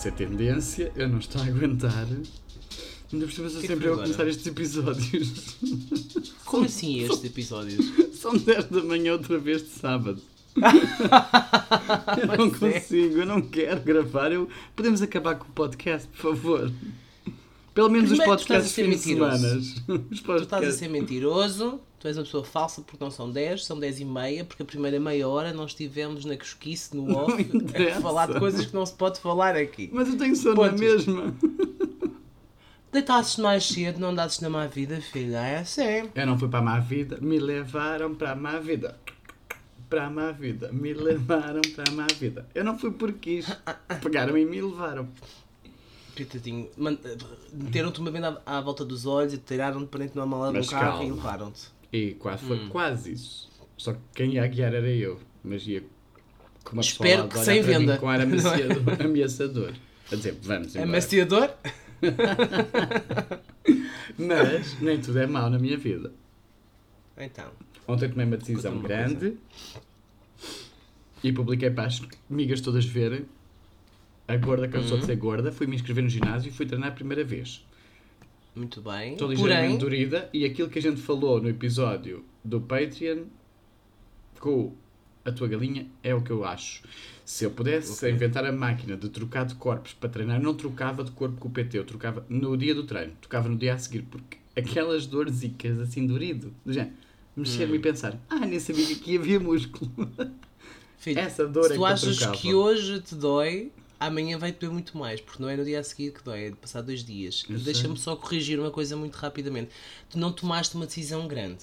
ser tendência, eu não estou a aguentar. Ainda por cima sou sempre eu a começar estes episódios. Como assim estes episódios? São 10 da manhã outra vez de sábado. eu não é. consigo, eu não quero gravar. Eu... Podemos acabar com o podcast, por favor. Pelo menos os Primeiro, a podcasts de semanas. Os Tu estás a podcasts. ser mentiroso, tu és uma pessoa falsa porque não são 10, são 10 e meia, porque a primeira meia hora nós estivemos na cosquice, no off, a falar de coisas que não se pode falar aqui. Mas eu tenho sono na mesma. Deitasses mais cedo, não dasses na má vida, filha, é assim. Eu não fui para a má vida, me levaram para a má vida. Para a má vida, me levaram para a má vida. Eu não fui porque quis. Pegaram e me levaram. Coitadinho, meteram-te uma venda à, à volta dos olhos e tiraram-te para dentro de uma mala de um Mas carro e calma. levaram-te. E quase Hum. foi quase isso. Só que quem ia guiar era eu. Mas ia com uma pessoa Espero que sem venda. Com ar Não é? ameaçador. ameaçador. A dizer, vamos embora. Amaciador? Mas nem tudo é mau na minha vida. Então, Ontem tomei uma decisão grande e publiquei para as amigas todas verem. A gorda cansou Uhum. de ser gorda, fui me inscrever no ginásio e fui treinar a primeira vez. muito bem. Estou Porém, ligeiramente dorida e aquilo que a gente falou no episódio do Patreon com a tua galinha é o que eu acho. Se eu pudesse Ok. inventar a máquina de trocar de corpos para treinar, não trocava de corpo com o PT, eu trocava no dia do treino, trocava no dia a seguir, porque aquelas dorzicas assim dorido, do género, mexer-me Hum. e pensar, ah, nem sabia que aqui havia músculo. filho, Essa dor se é tu que achas que hoje te dói, amanhã vai-te doer muito mais, porque não é no dia a seguir que dói, é de passar dois dias. Deixa-me só corrigir uma coisa muito rapidamente. Tu não tomaste uma decisão grande.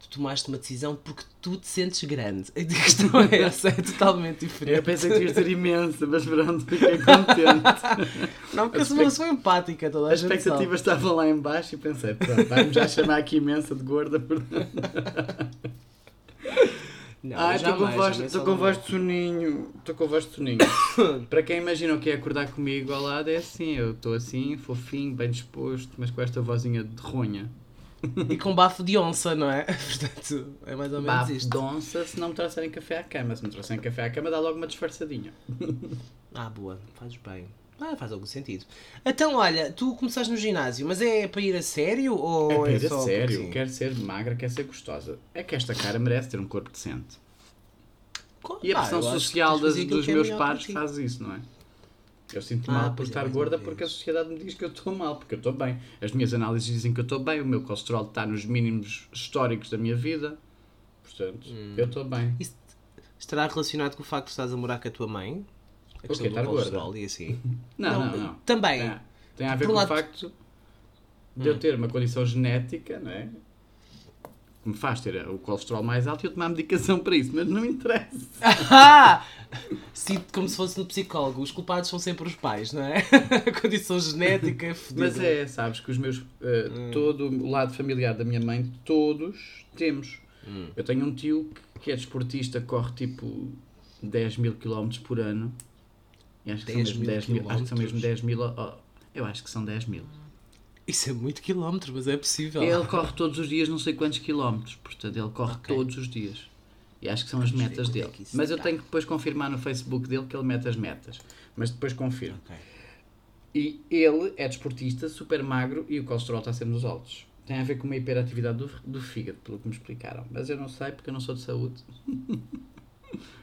Tu tomaste uma decisão porque tu te sentes grande. A questão é essa, é totalmente diferente. Eu pensei que ias dizer imensa, mas pronto, fiquei contente. Não, porque eu sou empática, toda a, A gente expectativa estava lá em baixo e pensei, pronto, vai-me já chamar aqui imensa de gorda. portanto. Não, Ai, estou com voz, estou com voz de soninho. Estou com voz de soninho. Para quem imagina o que é acordar comigo ao lado, é assim. Eu estou assim, fofinho, bem disposto, mas com esta vozinha de ronha. E com bafo de onça, não é? Portanto, é mais ou menos Bafo isto. de onça se não me trouxerem café à cama. Se me trouxerem café à cama, dá logo uma disfarçadinha. Ah, boa, fazes bem. Ah, faz algum sentido. Então, olha, tu começaste no ginásio, mas é para ir a sério ou É é, para ir a só sério, porque quer ser magra, quer ser gostosa. É que esta cara merece ter um corpo decente. E a pressão social das- dos é meus para pares faz isso, não é? Eu sinto Ah, mal por é, estar gorda porque a sociedade me diz que eu estou mal, porque eu estou bem. As minhas análises dizem que eu estou bem, o meu colesterol está nos mínimos históricos da minha vida. Portanto, Hum. eu estou bem. Isso estará relacionado com o facto de estás a morar com a tua mãe? A O questão quê? do colesterol e assim? Não, Não, não, não. também. Tem, tem a ver com lado- o facto de eu ter uma condição genética, não é? Que me faz ter o colesterol mais alto e eu tomar medicação para isso, mas não interessa. Ah! Sinto como se fosse no psicólogo. Os culpados são sempre os pais, não é? A condição genética é fodida. Mas é, sabes, que os meus. eh, Hum. Todo o lado familiar da minha mãe, todos temos. Hum. Eu tenho um tio que- que é desportista, corre tipo 10 mil km por ano. E acho que, são 10 mesmo mil 10 mil, acho que são mesmo quilómetros? 10 mil. oh, eu acho que são 10 mil. Isso é muito quilómetros, mas é possível. Ele corre todos os dias não sei quantos quilómetros, portanto ele corre Ok. todos os dias. E acho que são as Vamos ver metas é dele. isso Mas eu tenho que depois confirmar no Facebook dele que ele mete as metas. Mas depois confirmo. Ok. E ele é desportista, super magro e o colesterol está sempre nos altos. Tem a ver com uma hiperatividade do, do fígado, pelo que me explicaram. Mas eu não sei porque eu não sou de saúde.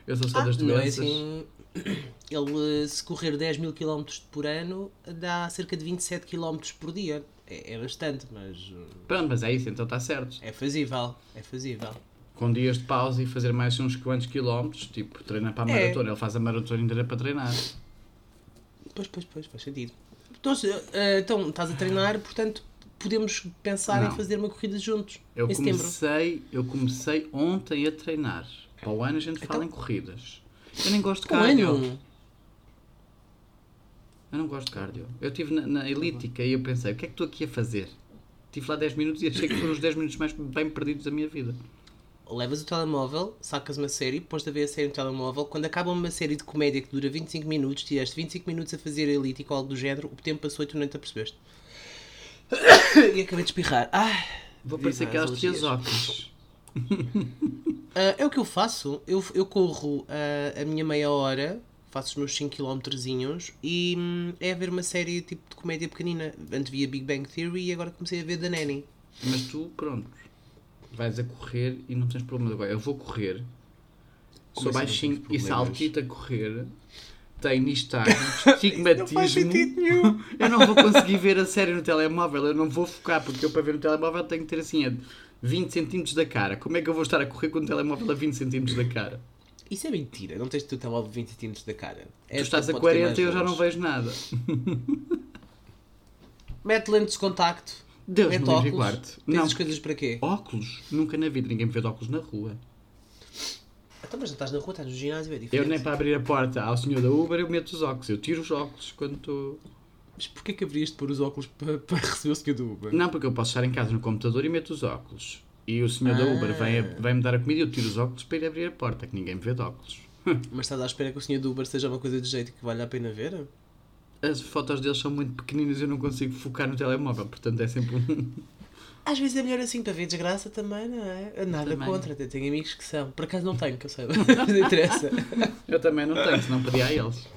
eu sou só Ah, das não é doenças. assim. Ele, se correr 10 mil km por ano, dá cerca de 27 km por dia. É, é bastante, mas uh, Pronto, mas é isso, então está certo. é fazível. É fazível. Com dias de pausa e fazer mais uns quantos quilómetros, tipo, treinar para a É. maratona. Ele faz a maratona inteira para treinar. Pois, pois, pois, faz sentido. Então, se- eh, então estás a treinar, portanto, podemos pensar Não. em fazer uma corrida juntos. Eu em setembro. comecei, eu comecei ontem a treinar. Para o ano a gente fala Então? em corridas. Eu nem gosto de Com cardio. Eu não gosto de cardio. Eu estive na, na elítica e eu pensei, o que é que estou aqui a fazer? Estive lá 10 minutos e achei que foram os 10 minutos mais bem perdidos da minha vida. Levas o telemóvel, sacas uma série, pões-te a ver a série no telemóvel. Quando acaba uma série de comédia que dura 25 minutos, tiraste 25 minutos a fazer a elítica ou algo do género, o tempo passou e tu nem te apercebeste. E acabei de espirrar. Ah, Vou parecer as aquelas alergias. tias Ah, é o que eu faço. Eu, eu corro ah, a minha meia hora, faço os meus 5km e hum, é a ver uma série tipo de comédia pequenina. Antes via Big Bang Theory e agora comecei a ver The Nanny. Mas tu, pronto, vais a correr e não tens problema agora. Eu vou correr, Como sou não baixinho e saltito a correr, tenho faz estigmatismo. sentido nenhum. Eu não vou conseguir ver a série no telemóvel, eu não vou focar, porque eu para ver no telemóvel tenho que ter assim a 20 cm da cara. Como é que eu vou estar a correr com o telemóvel a 20 cm da cara? Isso é mentira, não tens o telemóvel 20 cm da cara. É tu estás a pode ter 40 mais e eu já não vejo nada. Mete lentes de contacto. Deus mete me livre guarde. Não, as coisas para quê? óculos. Nunca na vida ninguém me vê de óculos na rua. Então, mas não estás na rua, estás no ginásio, é Eu diferente. nem para abrir a porta ao senhor da Uber eu meto os óculos. Eu tiro os óculos quando estou... Mas porquê que haverias de pôr os óculos para, para receber o senhor do Uber? Não, porque eu posso estar em casa no computador e meto os óculos. E o senhor da Ah. Uber vem, vem me dar a comida e eu tiro os óculos para ir abrir a porta, que ninguém me vê de óculos. Mas estás à espera que o senhor do Uber seja uma coisa de jeito que vale a pena ver? As fotos deles são muito pequeninas e eu não consigo focar no telemóvel, portanto é sempre um... Às vezes é melhor assim para ver desgraça também, não é? Nada Também. contra, até tenho amigos que são. Por acaso não tenho, que eu saiba. Não interessa. Eu também não tenho, senão pedia a eles.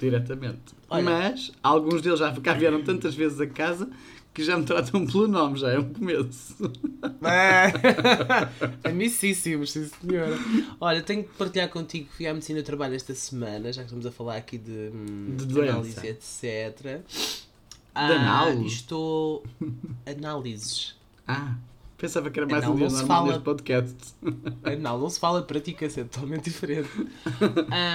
Diretamente. Olha. Mas alguns deles já cá vieram tantas vezes a casa que já me tratam pelo nome, já é um começo. Amicíssimos, sim senhora. Olha, tenho que partilhar contigo que fui à medicina do trabalho esta semana, já que estamos a falar aqui de, hum, De doença. análise, etc. anal? e estou. Análises. Ah, pensava que era mais um dia não se normal fala. neste podcast. Anal não se fala, pratica-se, é totalmente diferente.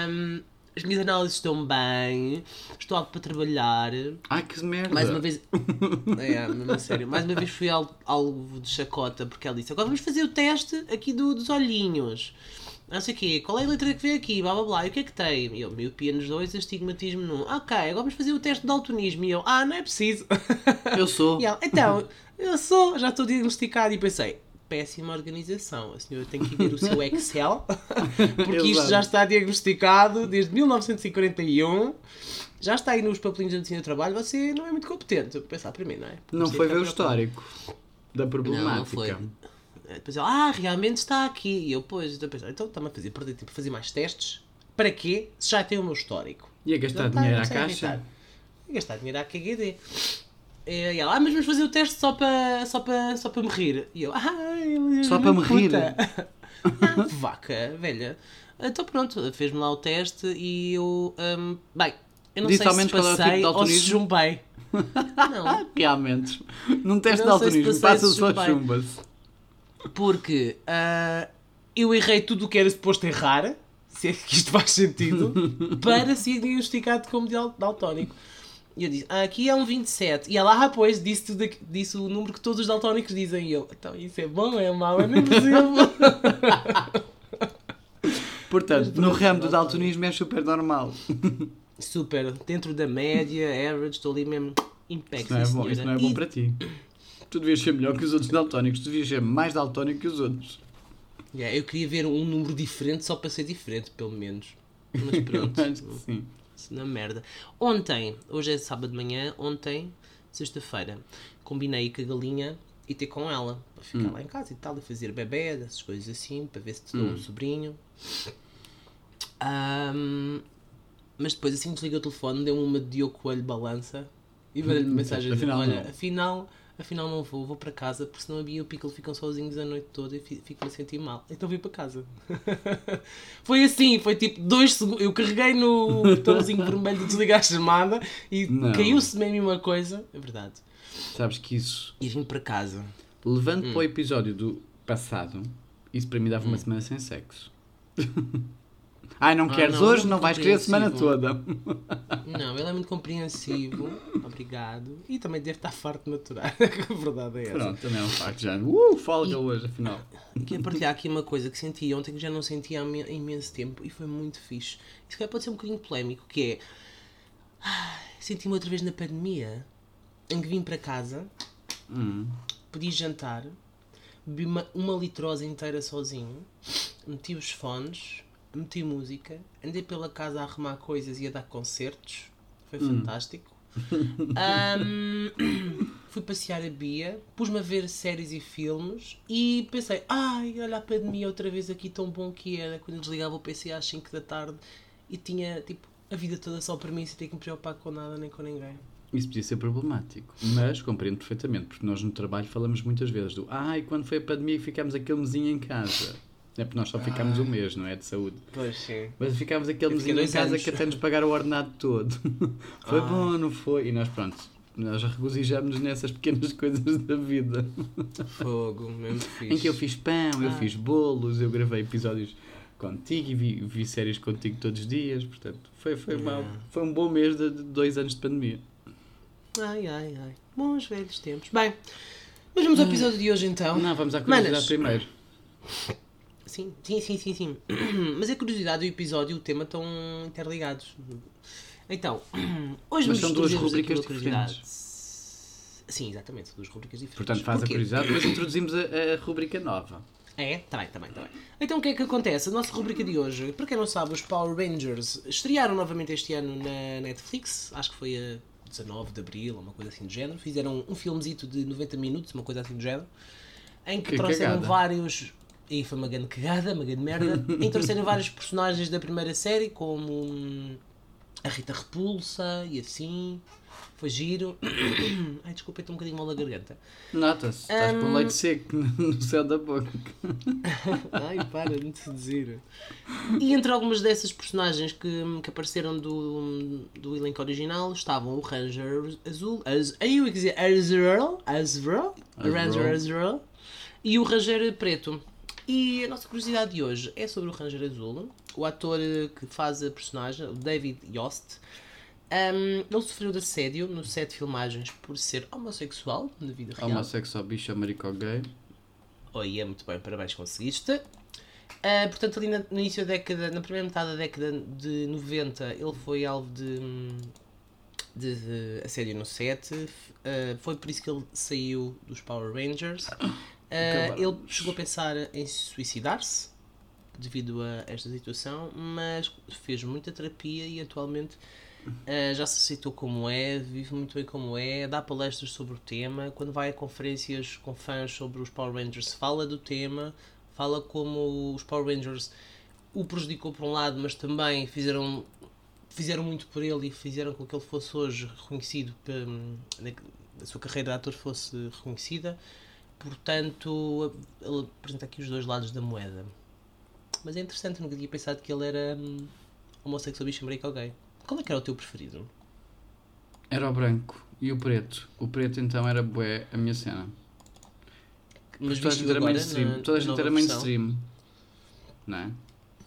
Hum, as minhas análises estão bem, estou algo para trabalhar. Ai, que merda. Mais uma vez. É, mesmo sério. Mais uma vez fui al- alvo de chacota porque ela disse: Agora vamos fazer o teste aqui do, dos olhinhos. Não sei o quê, qual é a letra que vem aqui? Blá blá blá. E o que é que tem? E eu, miopia nos dois, astigmatismo num. Ok, agora vamos fazer o teste de daltonismo. E eu, ah, não é preciso. Eu sou. E ela, então, eu sou, já estou diagnosticado. E pensei, péssima organização. A senhora tem que ver o seu Excel, porque isto já está diagnosticado desde 1941. Já está aí nos papelinhos da medicina do trabalho. Você não é muito competente. Eu pensar para mim, não é? Não Comecei foi a ver o histórico da Não, problemática. não foi. Depois ela, ah, realmente está aqui. E eu, pois, então, pensei, então está-me a fazer, perder tempo a fazer mais testes. Para quê? Se já tem o meu histórico. E a gastar Não tá, dinheiro não à sei caixa? E gastar dinheiro à KGD. E ela, ah, mas vamos fazer o teste só para, só para, só para me rir. E eu, ah, Só para me rir? ah, vaca, velha. Então pronto, fez-me lá o teste e eu, hum, bem, eu não Disse sei se é o tipo passei de ou se chumbei. Não, Realmente. Num teste de se alturismo, passei, passa se só chumbas. porque ah, eu errei tudo o que era suposto errar, se é que isto faz sentido, para ser diagnosticado como dal- daltónico. E eu disse, ah, aqui é um 27. E ela, ah, pois, disse, tudo, disse o número que todos os daltónicos dizem. E eu, então isso é bom, é mau, eu nem percebo. Portanto, no ramo do daltonismo é super normal. Super, dentro da média, average, estou ali mesmo impec, Isso não é bom, senhora. isso não é bom E- para ti. Tu devias ser melhor que os outros daltónicos, tu devias ser mais daltónico que os outros. Yeah, eu queria ver um número diferente só para ser diferente, pelo menos. Mas pronto. Sim. Na merda. Ontem, hoje é sábado de manhã, ontem, sexta-feira, combinei com a galinha e ter com ela. Para ficar lá em casa e tal, e fazer bebê, essas coisas assim, para ver se te dou um sobrinho. Ahm, mas depois assim desliguei o telefone, deu-me uma de Diogo Coelho balança e mandei-lhe uma mensagem a dizer, Afinal, olha, afinal, afinal não vou, vou para casa, porque senão a Bia e o Piccolo ficam sozinhos a noite toda e fi- fico-me a sentir mal. Então vim para casa. foi assim, foi tipo dois segundos. Eu carreguei no botãozinho vermelho de desligar a chamada e caiu-se mesmo uma coisa. É verdade. Sabes que isso, E vim para casa. levando Hum. para o episódio do passado, isso para mim dava uma semana sem sexo. Ai, não Ah, queres não, hoje? não vais querer a semana toda. Não, ele é muito compreensivo. Obrigado. E também deve estar farto de maturar. a verdade é essa. Pronto, também é um facto já. Uh, folga hoje, afinal. Queria partilhar aqui uma coisa que senti ontem que já não sentia há imen- imenso tempo e foi muito fixe. Isso calhar pode ser um bocadinho polémico, que é... ai, Senti-me outra vez na pandemia, em que vim para casa, Hum. pedi jantar, bebi uma, uma litrose inteira sozinho, meti os fones, meti música, andei pela casa a arrumar coisas e a dar concertos. Foi fantástico. Ahm, fui passear a Bia, pus-me a ver séries e filmes e pensei, ai, olha a pandemia outra vez aqui tão bom que era quando desligava o PC às 5 da tarde e tinha tipo A vida toda só para mim sem ter que me preocupar com nada nem com ninguém. Isso podia ser problemático, mas compreendo perfeitamente, porque nós no trabalho falamos muitas vezes do ai, quando foi a pandemia ficámos aquele mesinho em casa. É porque nós só ficámos um mês, não é? De saúde. Pois sim. Mas ficámos aquele Eu mesinho em casa anos. que até nos pagaram o ordenado todo. Foi Ai. bom, não foi? E nós, pronto, nós regozijamos nessas pequenas coisas da vida. Fogo, mesmo fixe. Em que eu fiz pão, eu Ah. fiz bolos, eu gravei episódios contigo e vi, vi séries contigo todos os dias. Portanto, foi, foi, Yeah. mal, foi um bom mês de, de dois anos de pandemia. Ai, ai, ai. Bons velhos tempos. Bem, mas vamos ao episódio de hoje então. Não, vamos à curiosidade Manas. primeiro. Sim, sim, sim, sim, sim. Mas a curiosidade e o episódio e o tema estão interligados. Então, hoje Mas são duas rubricas curiosidade. Sim, exatamente, são duas rubricas diferentes. Portanto, faz a Porquê? curiosidade, depois introduzimos a, a rubrica nova. É? Tá bem, tá bem, tá bem. Então o que é que acontece? A nossa rubrica de hoje, para quem não sabe, os Power Rangers estrearam novamente este ano na Netflix, acho que foi a 19 de Abril, uma coisa assim do género. Fizeram um filmezito de 90 minutos, uma coisa assim do género, em que, Que trouxeram cagada. vários. E foi uma grande cagada, uma grande merda. trouxeram vários personagens da primeira série, como hum, a Rita Repulsa e assim. Foi giro. Ai, desculpa, estou um bocadinho mal da garganta. Nota-se, estás com Hum. leite seco no céu da boca. Ai, para de te dizer. E entre algumas dessas personagens que, que apareceram do, do elenco original estavam o Ranger Azul, Az, aí eu ia dizer Azrael, Azrael. Ranger Azrael, e o Ranger Preto. E a nossa curiosidade de hoje é sobre o Ranger Azul. O ator eh, que faz a personagem, o David Yost, um, ele sofreu de assédio no set de filmagens por ser homossexual na vida real. Homossexual, bicho, marico gay. Oi, é muito bem, parabéns, conseguiste. Ah, portanto, ali na- no início da década, na primeira metade da década de 90, ele foi alvo de, de, de assédio no set. Ah, foi por isso que ele saiu dos Power Rangers. Ah, ele chegou a pensar em suicidar-se devido a esta situação, mas fez muita terapia e atualmente ah, já se aceitou como é, vive muito bem como é, dá palestras sobre o tema. Quando vai a conferências com fãs sobre os Power Rangers, fala do tema, fala como os Power Rangers o prejudicou por um lado, mas também fizeram, fizeram muito por ele e fizeram com que ele fosse hoje reconhecido, hum, a sua carreira de ator fosse reconhecida. Portanto, ele apresenta aqui os dois lados da moeda. Mas é interessante, nunca tinha pensado que ele era hum, homossexual, bicho, gay. Qual é que era o teu preferido? Era o branco e o preto. O preto então era bué a minha cena. Mas toda a gente era mainstream. na- toda a gente era mainstream. Não é?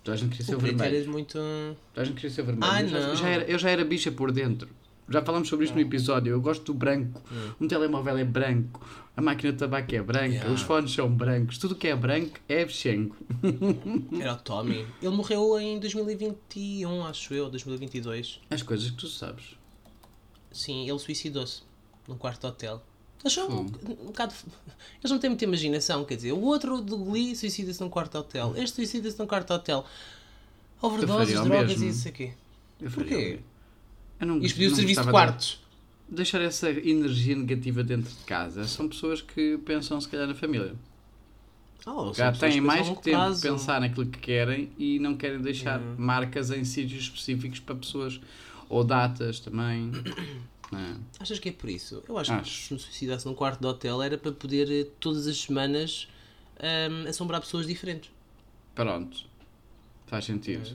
Toda a gente queria ser O vermelho. muito. Toda a gente queria ser vermelho. Ah, eu, já, não. já era, eu já era bicha por dentro. Já falamos sobre isto no episódio. Eu gosto do branco. Um telemóvel é branco. A máquina de tabaco é branca. Yeah. Os fones são brancos. Tudo que é branco é bichengo. Era o Tommy. Ele morreu em 2021, acho eu, 2022. As coisas que tu sabes. Sim, ele suicidou-se num quarto de hotel. Eles são um, um bocado. Eles não têm muita imaginação, quer dizer, o outro do Glee suicida-se num quarto de hotel, este suicida-se num quarto de hotel. Overdoses, drogas mesmo. e isso aqui. Eu Porquê? Não, Isto pediu não serviço de quartos. deixar essa energia negativa dentro de casa. São pessoas que pensam se calhar na família. Oh, Já têm que mais longo tempo de pensar naquilo que querem e não querem deixar Yeah. marcas em sítios específicos para pessoas ou datas também. É? Achas que é por isso? Eu acho, Acho. que se me suicidasse num quarto de hotel era para poder eh, todas as semanas ahm, assombrar pessoas diferentes. Pronto. Faz sentido. É.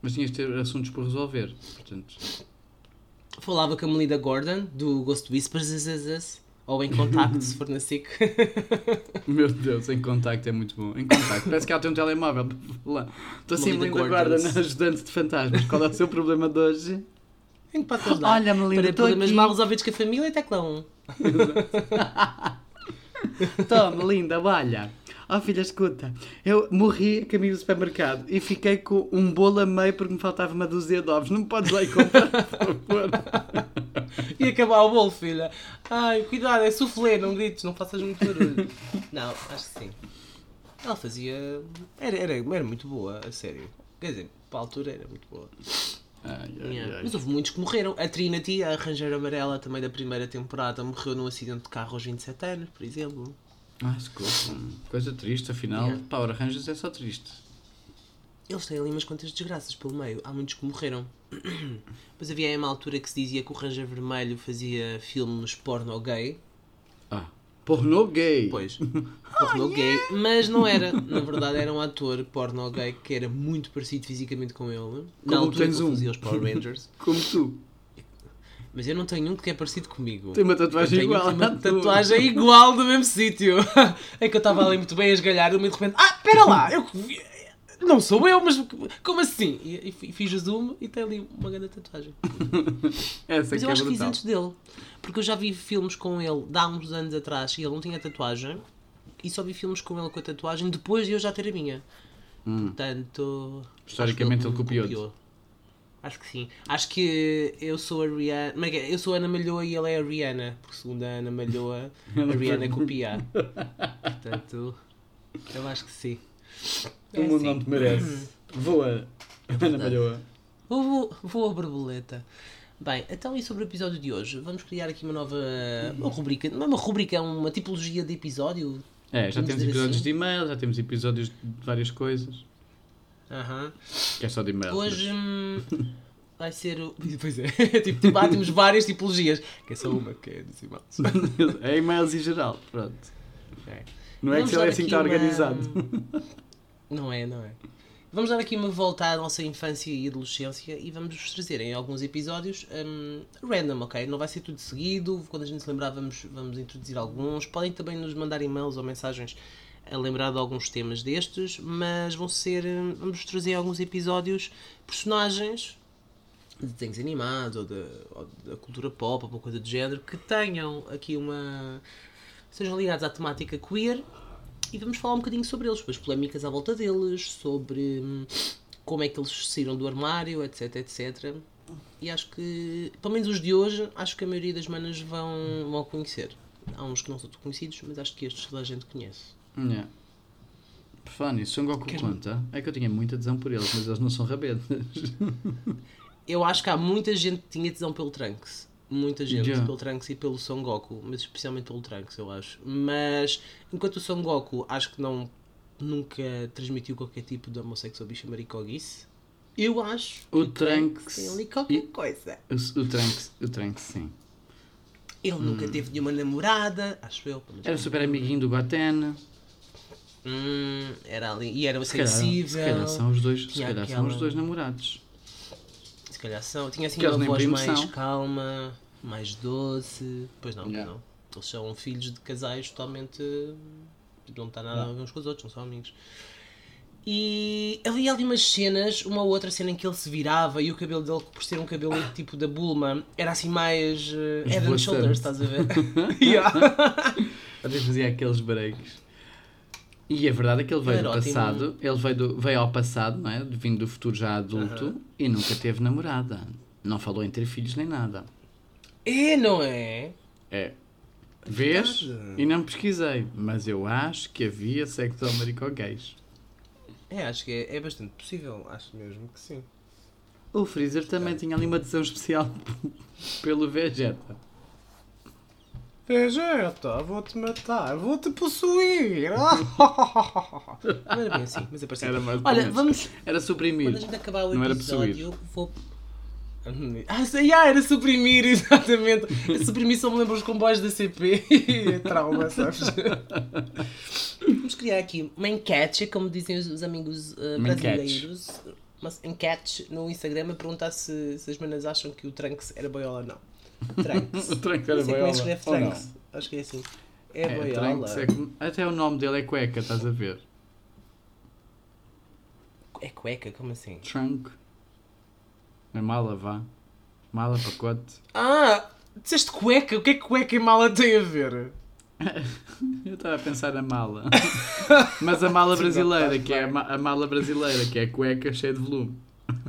Mas tinhas de ter assuntos por resolver. Portanto, Falava com a Melinda Gordon, do Ghost Whispers, ou em contacto, se for na SIC. meu Deus, em contacto é muito bom. Em contacto. Parece que ela tem um telemóvel. Estou assim, Melinda Melinda Guarda, Gordons. ajudante de fantasmas. Qual é o seu problema de hoje? Em que podes ajudar? Olha, Melinda, Para estou problemas aqui. mal resolvidos com a família, tecla 1. Toma, linda, olha. Oh filha, escuta. Eu morri a caminho do supermercado e fiquei com um bolo a meio porque me faltava uma dúzia de ovos. Não me podes lá ir comprar, por favor. E acabar o bolo, filha. Ai, cuidado, é soufflé, não grites, não faças muito barulho. não, acho que sim. Ela fazia. Era, era, era muito boa, a sério. Quer dizer, para a altura era muito boa. Ai, ai, Yeah. ai. Mas houve muitos que morreram. A Trinity, a Ranger Amarela, também da primeira temporada, morreu num acidente de carro aos 27 anos, por exemplo. Ah, desculpa. Coisa triste, afinal. Yeah. Power Rangers é só triste. Eles têm ali umas quantas desgraças pelo meio. Há muitos que morreram. Mas havia aí uma altura que se dizia que o Ranger Vermelho fazia filmes porno gay. Ah, pornô gay. Pois, porno gay. Mas não era. Na verdade, era um ator porno gay que era muito parecido fisicamente com ele. Na Como altura tens que um. fazia os Power Rangers. Como tu. Mas eu não tenho um que é parecido comigo. Tem uma tatuagem Eu igual uma tatuagem igual do mesmo sítio. É que eu estava ali muito bem a esgalhar e de repente, ah, espera lá, eu não sou eu, mas como assim? E, e fi- fiz o zoom e tem ali uma grande tatuagem. Essa Mas eu é acho que fiz brutal. antes dele. Porque eu já vi filmes com ele há uns anos atrás e ele não tinha tatuagem. E só vi filmes com ele com a tatuagem depois de eu já ter a minha. Portanto. Hum. Historicamente acho que ele copiou-te. copiou. Acho que sim. Acho que eu sou a Rihanna. como é que é? Eu sou a Ana Malhoa e ele é a Rihanna. Porque segundo a Ana Malhoa, a Rihanna copia. Portanto, eu acho que sim. É O mundo assim. não te merece. Voa. Ana Malhoa. Vou, vou, vou a borboleta. Bem, então e sobre o episódio de hoje? Vamos criar aqui uma nova uma rubrica. Não é uma rubrica, é uma tipologia de episódio. É, já temos episódios assim? de e-mail, já temos episódios de várias coisas. Aham. Que é só de e-mail. Hoje hum, vai ser o. Pois é, tipo, tipo, ah, temos várias tipologias. Que é só uma que é dos e-mails. é e-mails em geral. Pronto. Ok. Não é Vamos que ele é assim que está uma- organizado. Não é, não é. Vamos dar aqui uma volta à nossa infância e adolescência e vamos vos trazer em alguns episódios hum, random, ok? Não vai ser tudo seguido. Quando a gente se lembrar, vamos, vamos introduzir alguns. Podem também nos mandar e-mails ou mensagens a lembrar de alguns temas destes, mas vão ser. hum, Vamos trazer alguns episódios personagens de desenhos animados ou, de, ou da cultura pop ou uma coisa do género que tenham aqui uma. sejam ligados à temática queer e vamos falar um bocadinho sobre eles, as polémicas à volta deles, sobre hum, como é que eles saíram do armário, etc, etc. E acho que, pelo menos os de hoje, acho que a maioria das manas vão, vão conhecer. Há uns que não são tão conhecidos, mas acho que estes toda a gente conhece. Yeah. Por falar nisso, Son Goku conta. É que eu tinha muita adesão por eles, mas eles não são rabetas. Eu acho que há muita gente que tinha tesão pelo Trunks. Muita gente Yeah. pelo Trunks e pelo Son Goku, mas especialmente pelo Trunks, eu acho. Mas enquanto o Son Goku acho que não nunca transmitiu qualquer tipo de homossexual bicha maricoguice, eu acho O que Trunks tem ali qualquer coisa. O, o Trunks, o Trunks, sim. Ele nunca teve nenhuma namorada, acho eu. Hum. Era super amiguinho do Goten. Hum, era ali. E era calhar, sensível. se calhar são os dois, se calhar são aquela- os dois namorados. Se calhar são. Tinha assim uma voz mais são. calma, mais doce. Pois não, Yeah. não. Eles são filhos de casais totalmente. Não está nada a ver uns com os outros, não são amigos. E havia ali umas cenas, uma ou outra cena em que ele se virava e o cabelo dele, por ser um cabelo tipo da Bulma, era assim mais uh, head and shoulders, estás a ver? yeah. Até fazia aqueles breaks. E a verdade é que ele veio do passado, ele veio, do- veio ao passado, não é? Vindo do futuro já adulto e nunca teve namorada. Não falou em ter filhos nem nada. É, não é? É. Vês? Verdade. E não pesquisei, mas eu acho que havia sexo gays. É, acho que é, é bastante possível, acho mesmo que sim. O Freezer também tinha ali uma adesão especial pelo Vegeta. Vegeta, vou-te matar, vou-te possuir. Não era bem assim, mas parecido. Era mais Olha, vamos. Era suprimir. Quando a gente acabar o episódio, vou. Ah, sei, ah, era suprimir, exatamente. Suprimir só me lembro os comboios da CP e é trauma, sabes? Vamos criar aqui uma enquete, como dizem os, os amigos uh, brasileiros. Uma enquete no Instagram a perguntar se, se as manas acham que o Trunks era boiola ou não. Trunks. O Trunks Não era como é que boiola, escreve? Trunks. Acho que é assim. É, É, boiola. É como- Até o nome dele é cueca, estás a ver? É cueca? Como assim? Trunk. É mala, vá. Mala, pacote. Ah! Disseste cueca? O que é que cueca e mala tem a ver? Eu estava a pensar na mala. Mas a mala brasileira, que é a, mala brasileira, que é a cueca cheia de volume.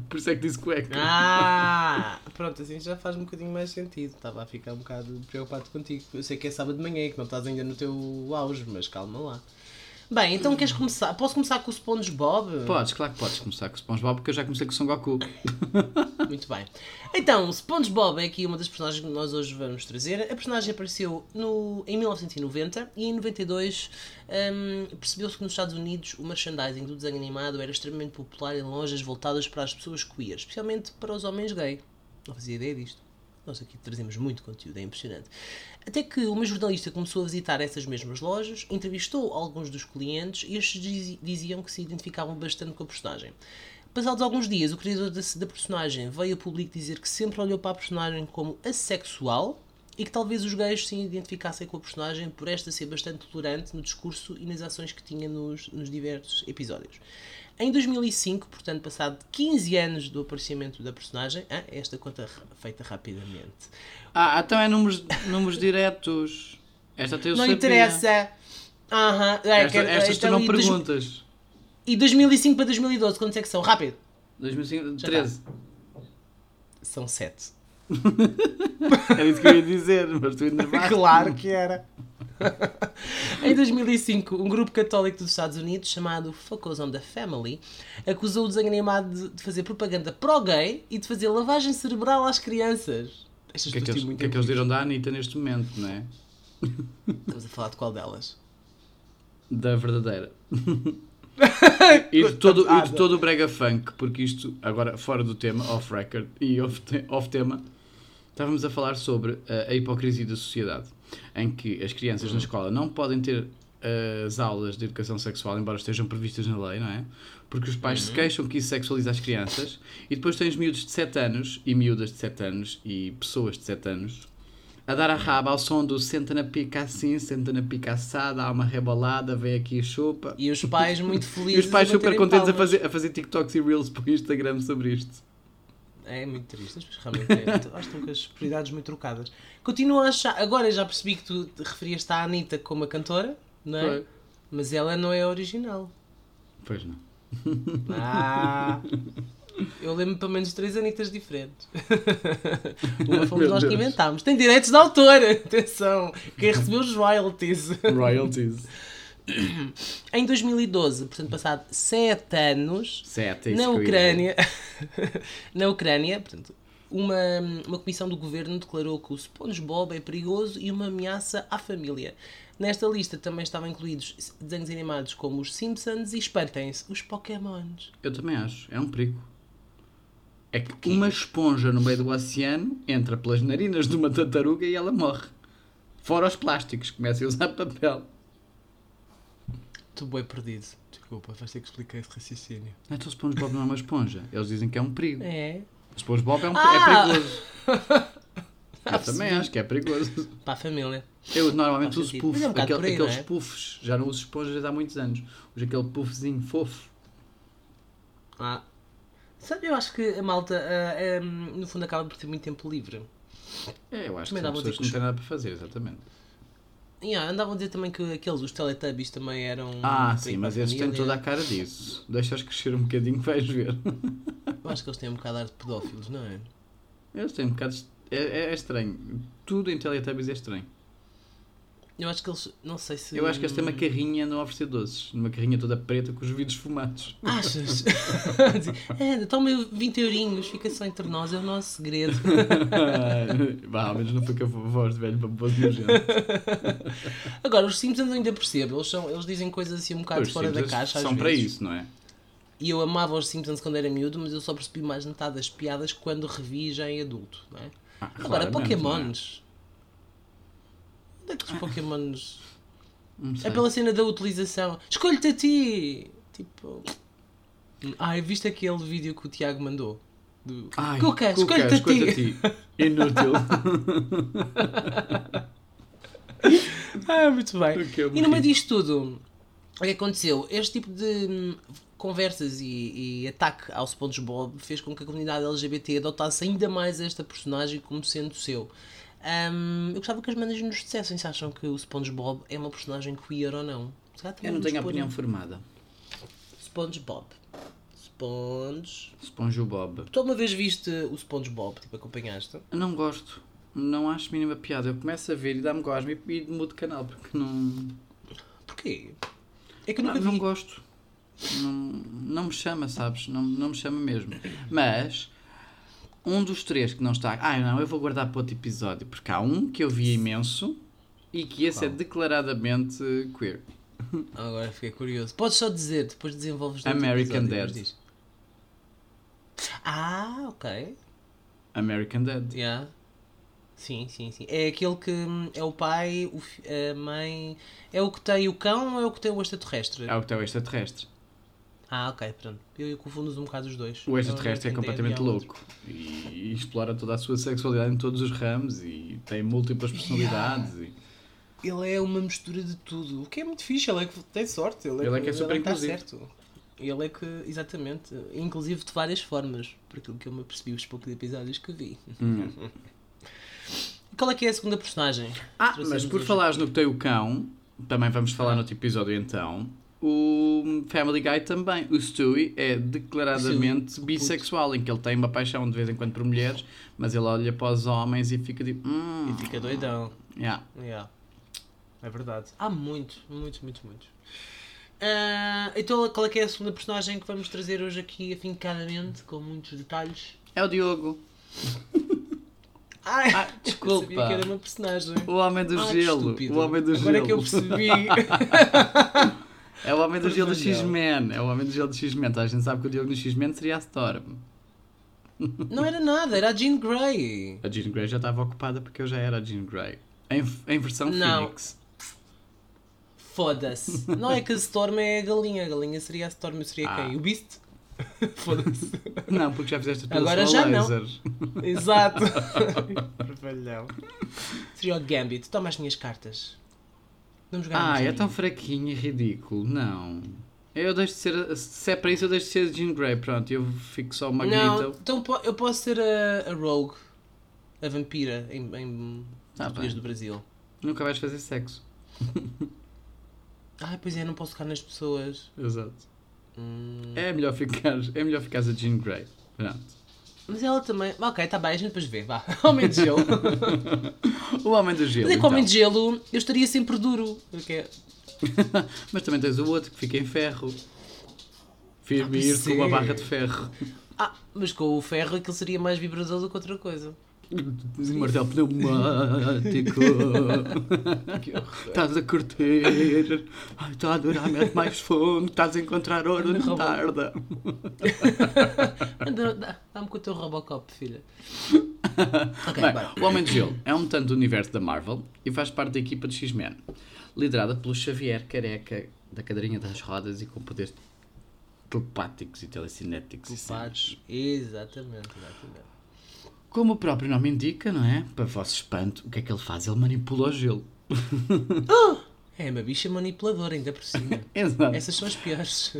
Por isso é que disse cueca. Ah! Pronto, assim já faz um bocadinho mais sentido. Estava a ficar um bocado preocupado contigo. Eu sei que é sábado de manhã e que não estás ainda no teu auge, mas calma lá. Bem, então queres começar? Posso começar com o SpongeBob? Podes, claro que podes começar com o SpongeBob, porque eu já comecei com o Son Goku. Muito bem. Então, SpongeBob é aqui uma das personagens que nós hoje vamos trazer. A personagem apareceu no, em 1990 e em 92 hum, percebeu-se que nos Estados Unidos o merchandising do desenho animado era extremamente popular em lojas voltadas para as pessoas queer, especialmente para os homens gay. Não fazia ideia disto. Nós aqui trazemos muito conteúdo, é impressionante. Até que uma jornalista começou a visitar essas mesmas lojas, entrevistou alguns dos clientes e estes dizi- diziam que se identificavam bastante com a personagem. Passados alguns dias, o criador da, da personagem veio a público dizer que sempre olhou para a personagem como assexual e que talvez os gays se identificassem com a personagem por esta ser bastante tolerante no discurso e nas ações que tinha nos, nos diversos episódios. Em 2005, portanto, passado 15 anos do aparecimento da personagem, ah, esta conta feita rapidamente. Ah, então é números, números diretos. Esta até eu não sabia. interessa. Aham, é, Esta, estas tu então, não dois- perguntas. E 2005 para 2012, quantos é que são? Rápido. 2005, Já 13. São 7. Era isso que eu ia dizer, mas tu enervaste. Claro que era. em 2005, um grupo católico dos Estados Unidos chamado Focus on the Family acusou o desenho animado de- fazer propaganda pró-gay e de fazer lavagem cerebral às crianças. Estas O que é que eles, que é que eles viram da Anitta neste momento, não é? Estamos a falar de qual delas? Da verdadeira. e, de todo, e de todo o brega funk, porque isto, agora fora do tema, off record e off, te- off tema, estávamos a falar sobre a, a hipocrisia da sociedade, em que as crianças na escola não podem ter eh, as aulas de educação sexual, embora estejam previstas na lei, não é? Porque os pais se queixam que isso sexualiza as crianças, e depois tens miúdos de 7 anos, e miúdas de 7 anos, e pessoas de 7 anos, a dar a raba ao som do senta na pica assim, senta na pica assada, há uma rebolada, vem aqui e chupa. E os pais muito E felizes. os pais a super contentes a fazer, a fazer TikToks e Reels para o Instagram sobre isto. É muito triste, mas realmente é. Acho que estão com as prioridades muito trocadas. Continuo a achar. Agora já percebi que tu te referias à Anitta como a cantora, não é? Foi. Mas ela não é a original. Pois não. Ah! Eu lembro pelo menos três Anitas diferentes. Uma fomos Meu nós que inventámos. Tem direitos de autor, atenção! Quem recebeu os royalties. Royalties. Em 2012, portanto, passado sete anos, Sete, é na Ucrânia, na Ucrânia, portanto, uma, uma comissão do governo declarou que o SpongeBob é perigoso e uma ameaça à família. Nesta lista também estavam incluídos desenhos animados como os Simpsons e espantem-se, os Pokémons. Eu também acho. É um perigo. É que uma esponja no meio do oceano entra pelas narinas de uma tartaruga e ela morre. Fora os plásticos, começa a usar papel. Estou bem perdido. Desculpa, vais ter que explicar esse raciocínio. Não, então o SpongeBob não é uma esponja. Eles dizem que é um perigo. É, O SpongeBob é, um, Ah! é perigoso. Eu também acho que é perigoso. para a família. Eu normalmente uso puff, é um aquele- aí, aqueles é? puffs. Já não uso esponjas há muitos anos. Uso aquele puffzinho fofo. Ah. Sabe, eu acho que a malta, ah, ah, no fundo, acaba por ter muito tempo livre. É, eu acho Também que são pessoas que não têm nada para fazer, exatamente. Yeah, andavam a dizer também que aqueles, os Teletubbies, também eram. Ah, sim, mas esses têm toda a cara disso. Deixa-os crescer um bocadinho que vais ver. Eu acho que eles têm um bocado de ar de pedófilos, não é? Eles têm um bocado. de- É, é- é estranho. Tudo em Teletubbies é estranho. Eu acho que eles. Não sei se. Eu acho que eles têm uma carrinha a oferecer doces. Numa carrinha toda preta com os vidros fumados. Achas? é, toma 20 eurinhos, fica só entre nós, é o nosso segredo. Bah, ao menos não foi com a voz de velho para pôr nojento. Agora, os Simpsons eu ainda percebo, eles, são, eles dizem coisas assim um bocado Os fora da Simpsons caixa. às São para isso, não é? E eu amava os Simpsons quando era miúdo, mas eu só percebi mais metade das piadas quando revi já em adulto, não é? Ah, Agora, não é? Pokémons. Onde é que os Pokémons. É pela cena da utilização. Escolhe-te a ti! Tipo. Ai, viste aquele vídeo que o Tiago mandou? Do... Ai, Cuca, escolhe-te a escolhe-te ti! a ti. Inútil. Ah, muito bem. Me E no meio disto tudo, o que aconteceu? Este tipo de hum, conversas e, e ataque ao SpongeBob fez com que a comunidade LGBT adotasse ainda mais esta personagem como sendo seu. Hum, eu gostava que as manas nos dissessem se acham que o SpongeBob é uma personagem queer ou não. Eu não tenho pôr opinião um formada. SpongeBob. Sponge. Esponjo Bob. Tu uma vez viste o SpongeBob? Tipo, acompanhaste? Eu não gosto. Não acho mínima piada. Eu começo a ver e dá-me gosme e, e mudo de canal porque não. Porquê? É que eu nunca não vi. gosto. Não, não me chama, sabes? Não, não me chama mesmo. Mas um dos três que não está. Ah, não, eu vou guardar para outro episódio, porque há um que eu vi imenso e que esse é declaradamente queer. Agora fiquei curioso. Podes só dizer, depois desenvolves American episódio, diz. Ah, ok. American Dad. Yeah. Sim, sim, sim. É aquele que hum, é o pai, o a mãe. É o que tem o cão ou é o que tem o extraterrestre? É o que tem o extraterrestre. Ah, ok, pronto. Eu confundo um bocado os dois. O extraterrestre é Eu completamente louco e, e explora toda a sua sexualidade em todos os ramos e tem múltiplas personalidades. e- Ele é uma mistura de tudo. O que é muito fixe, ele é que tem sorte. Ele é, Ele é que é super está inclusivo. certo. Ele é que, exatamente, inclusive de várias formas, por aquilo que eu me apercebi os poucos episódios que vi. Hum. Qual é que é a segunda personagem? Ah, mas por hoje falares no que tem o cão, também vamos falar Ah. no outro episódio então. O Family Guy também. O Stewie é declaradamente Stewie, bissexual, em que ele tem uma paixão de vez em quando por mulheres, mas ele olha para os homens e fica tipo. Hum, E fica doidão. yeah. Yeah. É verdade. Há muitos, muitos, muitos, muitos. Ah, então, qual é que é a segunda personagem que vamos trazer hoje aqui afincadamente, com muitos detalhes? É o Diogo, Ai, Ah, desculpa. eu sabia que era uma personagem. o homem do Ah, gelo. O homem do Agora gelo. é que eu percebi. É o homem do gelo do. X-Men. É o homem do gelo do X-Men. Toda A gente sabe que o Diogo no X-Men seria a Storm. Não era nada, era a Jean Grey. A Jean Grey já estava ocupada porque eu já era a Jean Grey. Em, em versão Não. Phoenix. Foda-se. Não é que a Storm é a galinha. A galinha seria a Storm, eu seria Ah. quem? O Beast? Foda-se. Não, porque já fizeste a tua Agora já não. laser. Exato. Trabalhão. Seria o Gambit. Toma as minhas cartas. Um Ah, é tão fraquinho e ridículo. Não. Eu deixo de ser. Se é para isso, eu deixo de ser a Jean Grey. Pronto, eu fico só o Não, Magneto. então po- eu posso ser a, a Rogue. A vampira em, em Tá português do Brasil. Nunca vais fazer sexo. Ah, pois é, não posso tocar nas pessoas. Exato. Hum, É melhor ficar, é melhor ficar a Jean Grey. Pronto. Mas ela também. Ok, tá bem, a gente depois vê. Vá. Homem de gelo. O Homem do Gelo. Mas é que o Homem então. de gelo eu estaria sempre duro. Porque... Mas também tens o outro que fica em ferro. Fiz-me Ah, ir com uma barra de ferro. Ah, mas com o ferro aquilo seria mais vibrador do que outra coisa. Um martelo pneumático. Estás a curtir. Está a durar mete mais fundo. Estás a encontrar ouro Anda, não tarda. Dá-me com o teu Robocop, filha. Ok, Bem, o Homem de Gelo é um mutante do universo da Marvel e faz parte da equipa de X-Men, liderada pelo Xavier Careca, da cadeirinha das rodas e com poderes telepáticos e telecinéticos. Culpados. Exatamente, exatamente. Como o próprio nome indica, não é? Para vosso espanto, o que é que ele faz? Ele manipula o gelo. É uma bicha manipuladora, ainda por cima. Exato. Essas são as piores.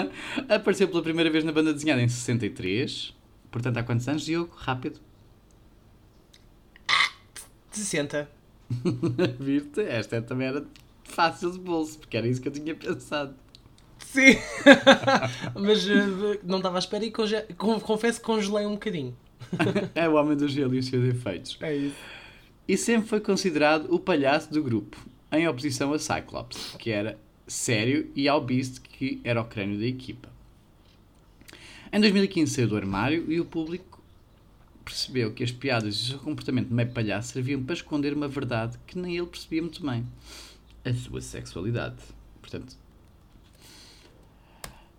Apareceu pela primeira vez na banda desenhada em 63. Portanto, há quantos anos, Diogo? Rápido. 60. Viste? Esta também era fácil de bolso, porque era isso que eu tinha pensado. Sim! Mas eh, não estava à espera e conge... con- confesso que congelei um bocadinho. É o Homem do Gelo e os seus efeitos. É isso. E sempre foi considerado o palhaço do grupo, em oposição a Cyclops, que era sério, e ao Beast, que era o crânio da equipa. Em 2015 saiu do armário e o público percebeu que as piadas e o seu comportamento meio palhaço serviam para esconder uma verdade que nem ele percebia muito bem: a sua sexualidade. Portanto,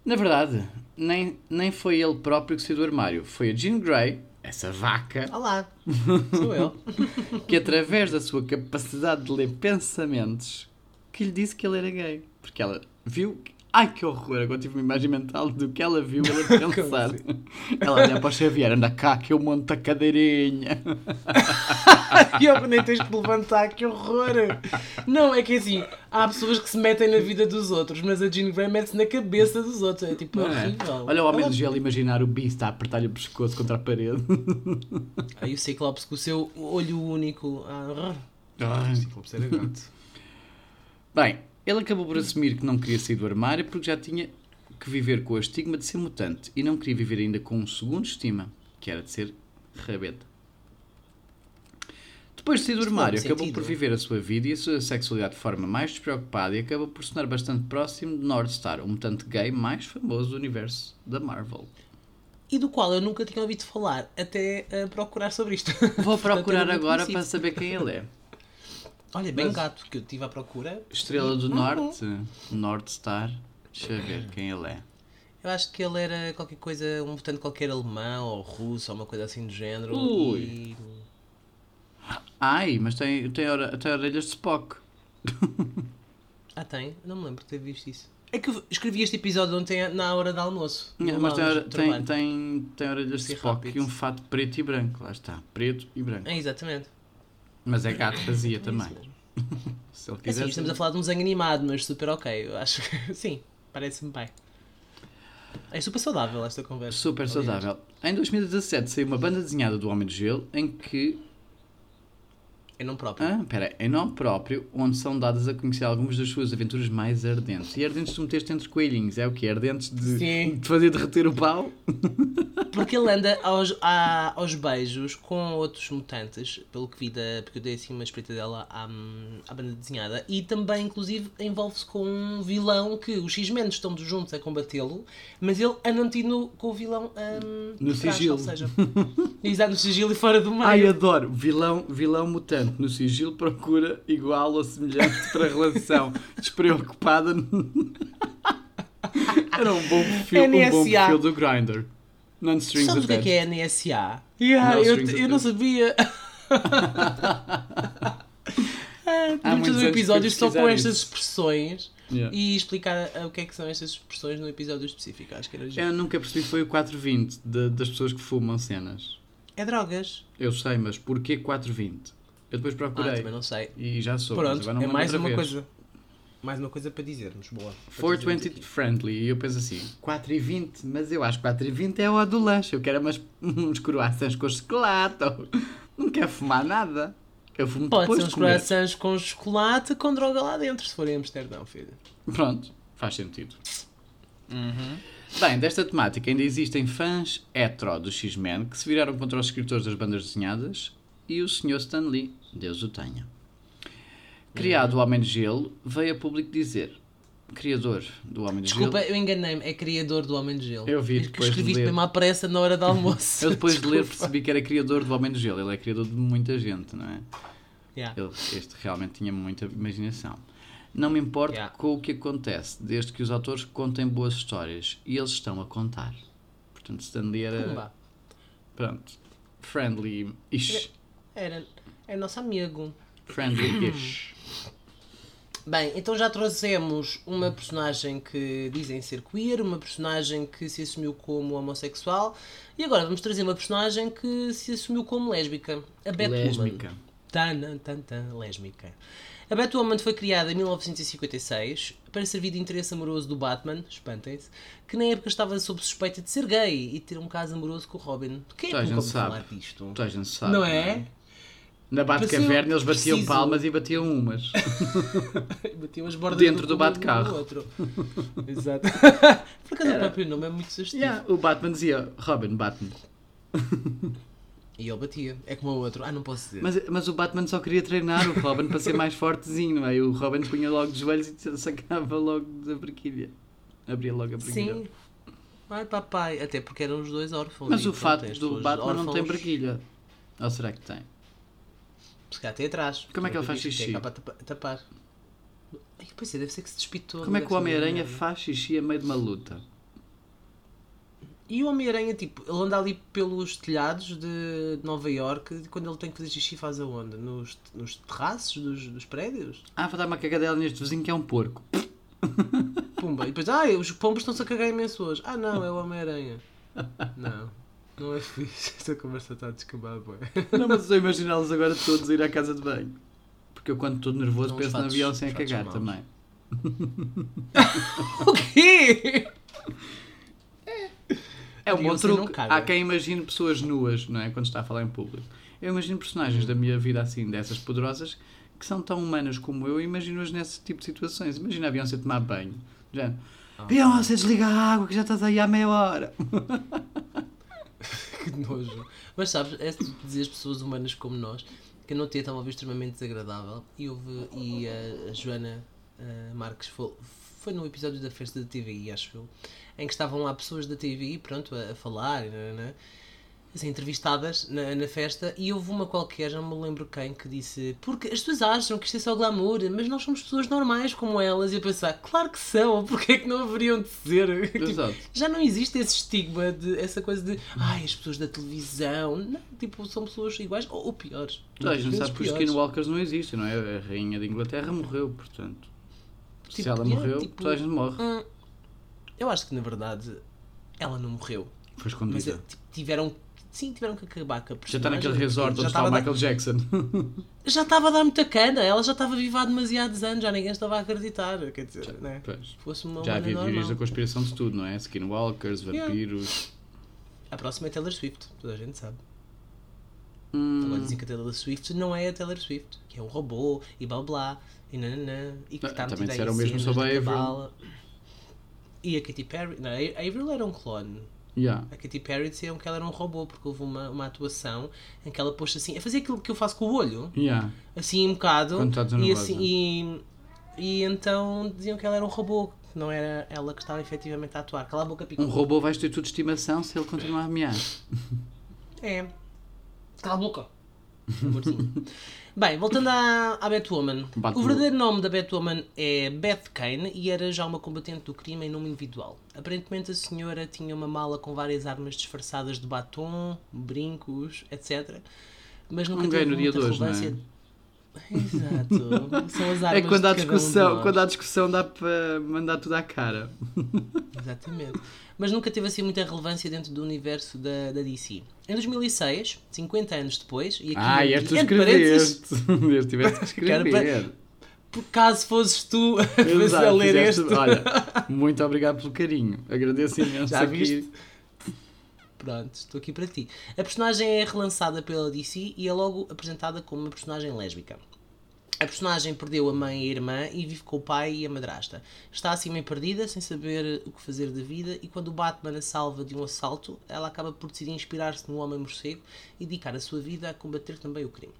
na verdade, nem, nem foi ele próprio que saiu do armário, foi a Jean Grey, essa vaca, Olá! Sou eu. que através da sua capacidade de ler pensamentos que lhe disse que ele era gay. Porque ela viu. Ai que horror! Agora tive uma imagem mental do que ela viu ele a pensar. ela olha para o Xavier, anda cá que eu monto a cadeirinha. E eu nem tens que levantar, que horror! Não, é que assim, há pessoas que se metem na vida dos outros, mas a Jean Grey mete-se na cabeça dos outros. É tipo Não é? horrível. Olha o homem Ela- do gelo imaginar o Beast a apertar-lhe o pescoço contra a parede. Aí o Ciclops com o seu olho único. Ah, Ai. o Ciclops era gato. Bem, ele acabou por assumir que não queria sair do armário porque já tinha que viver com o estigma de ser mutante e não queria viver ainda com um segundo estigma, que era de ser rabeta. Depois de sair do armário, acabou sentido. por viver a sua vida e a sua sexualidade de forma mais despreocupada e acabou por se tornar bastante próximo de Northstar, o mutante gay mais famoso do universo da Marvel. E do qual eu nunca tinha ouvido falar, até eh, procurar sobre isto. Vou procurar agora para saber quem ele é. Olha, bem Mas- gato, que eu estive à procura. Estrela do. Norte, Northstar. Deixa eu ver quem ele é. Eu acho que ele era qualquer coisa, um mutante qualquer alemão ou russo ou uma coisa assim do género. Ui. E... Ai, mas tem, tem, ora- tem orelhas de Spock. Ah, tem? Não me lembro de ter visto isso. É que eu escrevi este episódio ontem na hora de almoço. No mas tem, tem, tem, tem orelhas de Sim, Spock rápido. e um fato preto e branco. Lá está, preto e branco. É, exatamente. Mas é gato vazia É também. Se ele É quiser. assim, estamos a falar de um desenho animado, mas super ok. Eu acho que sim, parece-me bem. É super saudável esta conversa. Super aliás. saudável. Em 2017 saiu uma banda desenhada do Homem de Gelo em que Em nome próprio. Ah, pera, em nome próprio, onde são dadas a conhecer algumas das suas aventuras mais ardentes. E ardentes de meteste entre coelhinhos, é o quê? Ardentes de, Sim. de fazer derreter o pau? Porque ele anda aos, a- aos beijos com outros mutantes, pelo que vi da. Porque eu dei assim uma espreita dela à, à banda desenhada. E também, inclusive, envolve-se com um vilão que os X-Men estão juntos a combatê-lo, mas ele anda metido com o vilão hum, No trás, sigilo. Ou seja, exato, no sigilo e fora do meio. Ai, adoro! Vilão, vilão mutante. No sigilo procura igual ou semelhante para a relação. Despreocupada. Era um bom perfil, um bom perfil do Grindr. Non-strings Sabes o que é que é NSA? Yeah, No eu, eu não sabia. Ah, Podemos muitos um anos que episódio só com estas isso. expressões Yeah. e explicar ah, o que é que são estas expressões num episódio específico. Acho que era. Eu nunca percebi foi o 420 de- das pessoas que fumam cenas. É drogas. Eu sei, mas porquê 420? Eu depois Ah, procurei também não sei. e já soube. Pronto, é mais uma vez. coisa. Mais uma coisa para dizermos. Boa. Para 420 dizermos aqui. friendly. E eu penso assim, 4,20, mas eu acho que 4,20 é o do lanche. Eu quero umas, uns croissants com chocolate. Não quero fumar nada. Eu fumo Pode depois ser uns croissants com chocolate com droga lá dentro, se forem em Amsterdão, filho. Pronto, faz sentido. Uhum. Bem, desta temática ainda existem fãs hetero do X-Men que se viraram contra os escritores das bandas desenhadas e o Sr. Stan Lee, Deus o tenha. Criado o Homem de Gelo, veio a público dizer, criador do Homem de Desculpa, Gelo... eu enganei-me. É criador do Homem de Gelo. Eu vi depois de escreviste ler. mesmo à pressa na hora do almoço. Eu depois de ler Desculpa. percebi que era criador do Homem de Gelo. Ele é criador de muita gente, não é? Yeah. Ele, este realmente tinha muita imaginação. Não me importo Yeah. com o que acontece, desde que os autores contem boas histórias. E eles estão a contar. Portanto, Stanley era... Pumba. Pronto. Friendly-ish. Era, é nosso amigo. Friendly-ish. Bem, então já trouxemos uma personagem que dizem ser queer, uma personagem que se assumiu como homossexual e agora vamos trazer uma personagem que se assumiu como lésbica, a Batwoman. Lésbica. Tan, tan, tan, lésbica. A Batwoman foi criada em 1956 para servir de interesse amoroso do Batman, espantem-se, que na época estava sob suspeita de ser gay e ter um caso amoroso com o Robin. Quem é que nunca sabe. falar disto? Toda a gente sabe. Não é? Na Batcaverna eles batiam preciso- palmas e batiam umas. Batiam as bordas Dentro do no bate-carro. Exato. Por acaso o Era. próprio nome é muito sugestivo. Yeah, o Batman dizia, Robin, Batman. E ele batia. É como o outro. Ah, não posso dizer. Mas, mas o Batman só queria treinar o Robin para ser mais fortezinho, não é? E o Robin punha logo de joelhos e sacava logo da brequilha. Abria logo a brequilha. Sim. Ai, papai. Até porque eram os dois órfãos. Mas o fato as do Batman não tem órfãos, brequilha. Ou será que tem? Se calhar tem atrás. Como é que ele faz xixi? Para tapa- tapar. Ai, pois é, deve ser que se despitou. Como é que o Homem-Aranha faz xixi a meio de uma luta? E o Homem-Aranha, tipo, ele anda ali pelos telhados de Nova York quando ele tem que fazer xixi faz aonde? Nos, nos terraços dos, dos prédios? Ah, vou dar uma cagadela neste vizinho que é um porco. Pumba. E depois, ah, os pombos estão-se a cagar imenso hoje. Ah, não, é o Homem-Aranha. Não, não é fixe. Esta conversa está a descambar. Não, mas estou a imaginá-los agora todos a ir à casa de banho. Porque eu quando estou nervoso Não, penso avião sem a cagar maus. também. O quê? É um bom Beyoncé truque. Há quem imagine pessoas nuas, não é? Quando está a falar em público. Eu imagino personagens da minha vida assim, dessas poderosas, que são tão humanas como eu, e imagino-as nesse tipo de situações. Imagina a Beyoncé tomar banho. Já. Ah. Beyoncé, desliga a água que já estás aí há meia hora. Que nojo. Mas sabes, é de dizer as pessoas humanas como nós. que eu notei estava a extremamente desagradável e, houve, e a, a Joana a Marques foi, foi no episódio da festa da TVI, acho eu, em que estavam lá pessoas da TVI, pronto, a, a falar, né, né, assim, entrevistadas na, na festa e houve uma qualquer, já não me lembro quem, que disse porque as pessoas acham que isto é só glamour, mas nós somos pessoas normais como elas. E eu pensar, claro que são, porque é que não haveriam de ser? Exato. Tipo, já não existe esse estigma, de essa coisa de ai, as pessoas da televisão, não, tipo, são pessoas iguais ou, ou piores. Toda a gente Muitas sabe que os skinwalkers não existem, não é? A rainha de Inglaterra morreu, portanto. Se Tipo, ela yeah, morreu, tipo, toda a gente morre. Hum, eu acho que na verdade ela não morreu. Foi Mas escondida. é, tipo, tiveram. Sim, tiveram que acabar com a Já está personagem. naquele resort já onde está o Michael Jackson. já estava a dar muita cana, ela já estava viva há demasiados anos, já ninguém estava a acreditar. Quer dizer, né? Pois. fosse uma Já havia teorias da conspiração de tudo, não é? Skinwalkers, Yeah. vampiros. A próxima é Taylor Swift, toda a gente sabe. Hum, Agora dizem que a Taylor Swift não é a Taylor Swift, que é um robô e blá blá e nananã, e que está metida o mesmo sobre a Avril. E a Katy Perry. Não, a Avril era um clone. Yeah. A Katy Perry diziam que ela era um robô, porque houve uma, uma atuação em que ela pôs assim, a fazer aquilo que eu faço com o olho, Yeah. assim um bocado, e, assim, e, e então diziam que ela era um robô, que não era ela que estava efetivamente a atuar. Cala a boca, pico. Um robô vai ter tudo de estimação se ele continuar a mear. É. Cala a boca. Amorzinho. Bem, voltando à, à Batwoman. Batwoman. O verdadeiro nome da Batwoman é Beth Kane e era já uma combatente do crime em nome individual. Aparentemente a senhora tinha uma mala com várias armas disfarçadas de batom, brincos, etc. Mas nunca Um teve no dia muita hoje, não é? Exato. São as armas É quando há um discussão, nós. quando há discussão dá para mandar tudo à cara. Exatamente. Mas nunca teve assim muita relevância dentro do universo da, da DC. Em 2006, 50 anos depois, e aqui Ah, e parênteses, escreveste. Eu tiveste que escrever. por caso fosses tu a Exato, ler fizeste- este. Olha, muito obrigado pelo carinho. Agradeço imenso Já aqui. viste? Pronto, estou aqui para ti. A personagem é relançada pela DC e é logo apresentada como uma personagem lésbica. A personagem perdeu a mãe e a irmã e vive com o pai e a madrasta. Está assim meio perdida, sem saber o que fazer da vida, e quando o Batman a salva de um assalto, ela acaba por decidir inspirar-se no Homem Morcego e dedicar a sua vida a combater também o crime.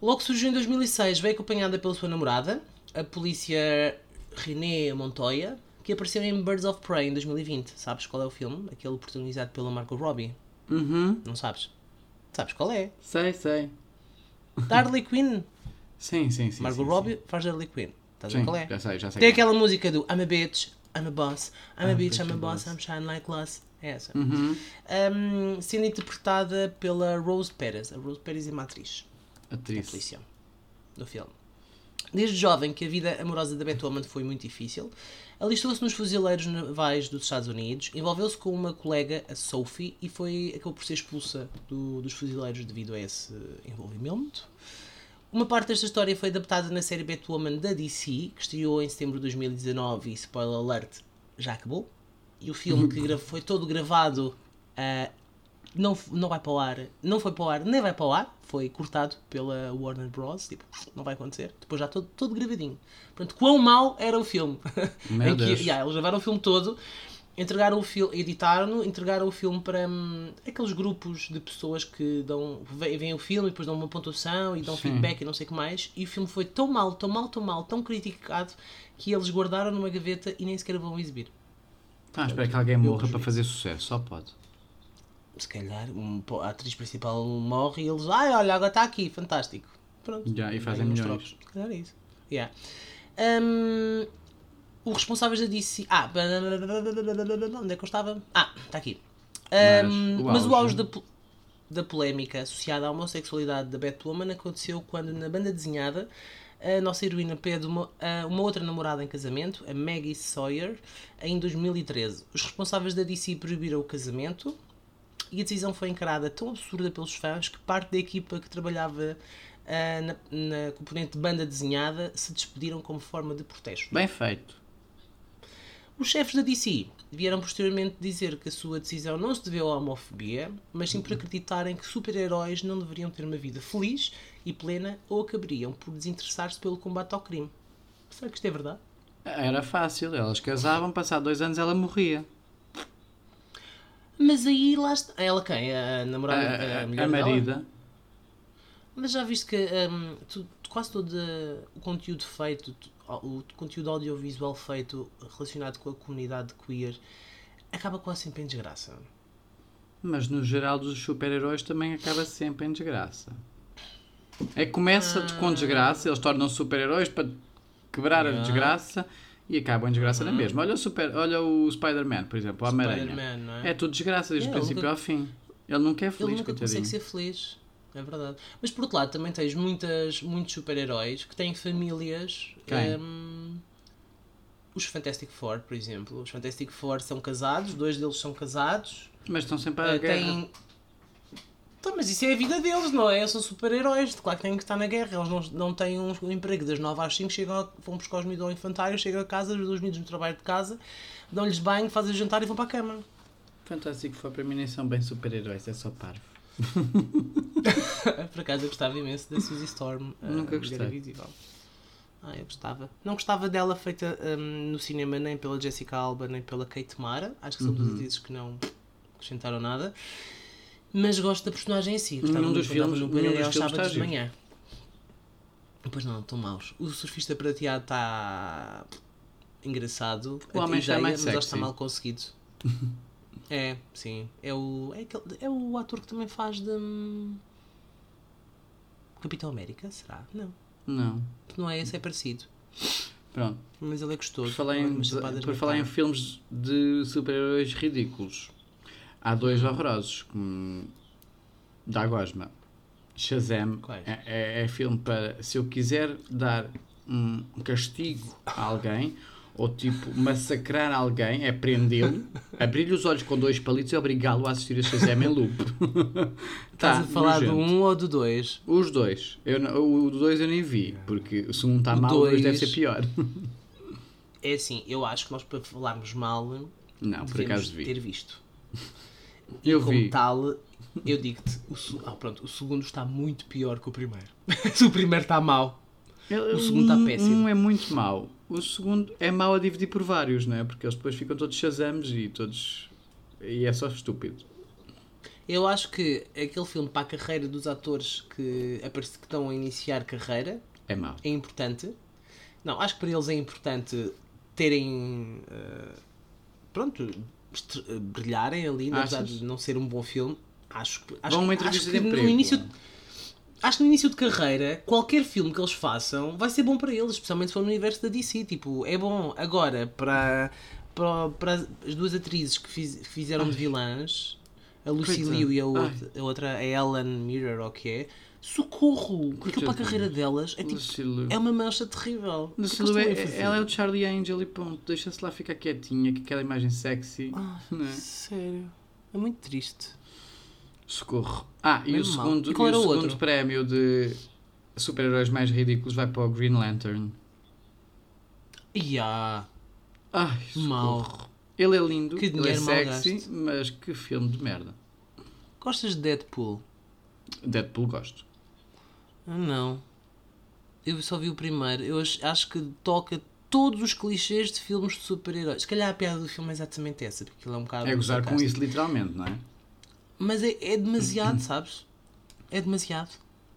Logo surgiu em 2006, veio acompanhada pela sua namorada, a polícia René Montoya, que apareceu em Birds of Prey em 2020. Sabes qual é o filme? Aquele protagonizado pela Margot Robbie. Uhum, Não sabes? Sabes qual é? sei, sei. Harley Quinn. Sim, sim, sim. Margot sim, Robbie faz Harley Quinn. Estás a ver Sim, qual é? já sei, já sei. Tem é. aquela música do I'm a bitch, I'm a boss, I'm a I'm bitch, I'm a boss, I'm shine like glass. É essa. Uhum. Um, sendo interpretada pela Rose Perez. A Rose Perez é uma atriz. a Atriz. polícia no filme. Desde jovem que a vida amorosa da Batwoman foi muito difícil, alistou-se nos fuzileiros navais dos Estados Unidos, envolveu-se com uma colega, a Sophie, e foi acabou por ser expulsa do- dos fuzileiros devido a esse envolvimento. Uma parte desta história foi adaptada na série Batwoman da DC, que estreou em setembro de 2019 e, spoiler alert, já acabou. E o filme que foi todo gravado ah, não, não vai para o ar, não foi para o ar, nem vai para o ar, foi cortado pela Warner Bros. Tipo, não vai acontecer. Depois já todo, todo gravadinho. Portanto, quão mau era o filme. Meu Em que, Deus. yeah, eles gravaram o filme todo, entregaram o filme, editaram-no, entregaram o filme para hum, aqueles grupos de pessoas que dão, ve- veem o filme e depois dão uma pontuação e dão Sim. feedback e não sei o que mais. E o filme foi tão mal, tão mal, tão mal, tão criticado que eles guardaram numa gaveta e nem sequer vão exibir. Tá, espera que alguém morra para fazer sucesso, só pode. se calhar um, a atriz principal morre e eles, ai olha, agora está aqui, fantástico. Pronto. Já, e fazem trocos. Se calhar é isso. Yeah. Hum, os responsáveis da DC. Ah, onde é que eu estava? Ah, está aqui. Mas Hum, o mas o auge- auge da, da polémica associada à homossexualidade da Batwoman aconteceu quando, na banda desenhada, a nossa heroína pede uma, uma outra namorada em casamento, a Maggie Sawyer, em 2013. Os responsáveis da DC proibiram o casamento e a decisão foi encarada tão absurda pelos fãs que parte da equipa que trabalhava ah, na, na componente de banda desenhada se despediram como forma de protesto. Bem feito. Os chefes da DC vieram posteriormente dizer que a sua decisão não se deveu à homofobia, mas sim por acreditarem que super-heróis não deveriam ter uma vida feliz e plena ou acabariam por desinteressar-se pelo combate ao crime. Será que isto é verdade? Era fácil, elas casavam, passado dois anos ela morria. Mas aí lá está. Ela quem? A namorada? A, a, a dela? marida. Mas já viste que tu- tu- quase todo uh, o conteúdo feito, o conteúdo audiovisual feito relacionado com a comunidade queer acaba quase sempre em desgraça. Mas no geral dos super-heróis também acaba sempre em desgraça. É que começa com desgraça, eles tornam-se super-heróis para quebrar a Yeah. desgraça e acabam em desgraça na mesma. Olha o, super, olha o Spider-Man, por exemplo, o Homem-Aranha. É? É tudo desgraça desde É, o ele princípio nunca- ao fim. Ele nunca é Ele feliz, nunca coitadinho. consegue ser feliz. É verdade. Mas por outro lado, também tens muitas, muitos super-heróis que têm famílias. Quem? hum, os Fantastic Four, por exemplo. Os Fantastic Four são casados, dois deles são casados. Mas estão sempre a Uh, guerra. têm... Então, mas isso é a vida deles, não é? São super-heróis. Claro que têm que estar na guerra. Eles não, não têm um, um emprego das 9 às 5, chegam, a- vão buscar os miúdos ao infantário, chegam a casa, os dois miúdos no trabalho de casa, dão-lhes banho, fazem jantar e vão para a cama. Fantástico foi para mim nem são bem super-heróis, é só parvo. Por acaso eu gostava imenso da Suzy Storm. a Nunca gostei. Invisível. Ah, eu gostava. Não gostava dela feita hum, no cinema nem pela Jessica Alba nem pela Kate Mara. Acho que são Uhum. duas atrizes que não acrescentaram nada. Mas gosto da personagem em si. Gostava muito dos filmes- no dos aos sábados de está manhã. Pois não, estão maus. O surfista prateado está engraçado. O homem está ideia, mais mas acho que está sexy. mal conseguido. é, sim. É o, é, aquele, é o ator que também faz de. hum, Capitão América? Será? Não. Não. Não é esse, é parecido. Pronto. Mas ele é gostoso. Por falar em, Umas chapadas por falar em filmes de super-heróis ridículos, há dois horrorosos, como da Gosma. Shazam é, é, é filme para se eu quiser dar um castigo a alguém ou tipo massacrar alguém, é prendê-lo, abrir-lhe os olhos com dois palitos e obrigá-lo a assistir a Shazam em loop. Estás Tá, a falar do nojento. um ou do dois? Os dois. Eu, o dois eu nem vi, porque se um está mal, o dois deve dois- ser pior. É assim, eu acho que nós para falarmos mal Não, por acaso vi. ter visto. Eu Como vi. tal, eu digo-te, o, se- ah, pronto, o segundo está muito pior que o primeiro. o primeiro está mau. Ele- O segundo tá um- péssimo. Um é muito mau. O segundo é mau a dividir por vários, não é? Porque eles depois ficam todos chazamos e todos. E é só estúpido. Eu acho que aquele filme para a carreira dos atores que, que estão a iniciar carreira É mau. é importante. Não, acho que para eles é importante terem. eh, pronto, eh, brilharem ali, apesar Achas? de não ser um bom filme. Acho, que- acho, a uma entrevista acho de que emprego. no início Acho que no início de carreira, qualquer filme que eles façam vai ser bom para eles, especialmente se for no universo da DC. Tipo, é bom. Agora, para, para, para as duas atrizes que, fiz- que fizeram de vilãs, a Lucy Coitado. Liu e a Ai. outra, a outra, a Ellen Mirror, ou o que é, socorro! Aquilo para a carreira delas é tipo. É uma mancha terrível. Que é que Lucy é- fazer? ela é o Charlie Angel e ponto. Deixa-se lá ficar quietinha, com aquela imagem sexy. Ah, é? Sério. É muito triste. Socorro. Ah, e o Mesmo segundo, E e o segundo outro? prémio de super-heróis mais ridículos vai para o Green Lantern. Ya. Ai, socorro. Mal. Ele é lindo, Que ele é sexy, gasto. mas que filme de merda. Gostas de Deadpool? Deadpool gosto. Ah, não. Eu só vi o primeiro. Eu acho, acho que toca todos os clichês de filmes de super-heróis. Se calhar a piada do filme é exatamente essa, porque ele é um bocado. É gozar com isso, literalmente, não é? Mas é, é demasiado, sabes? É demasiado.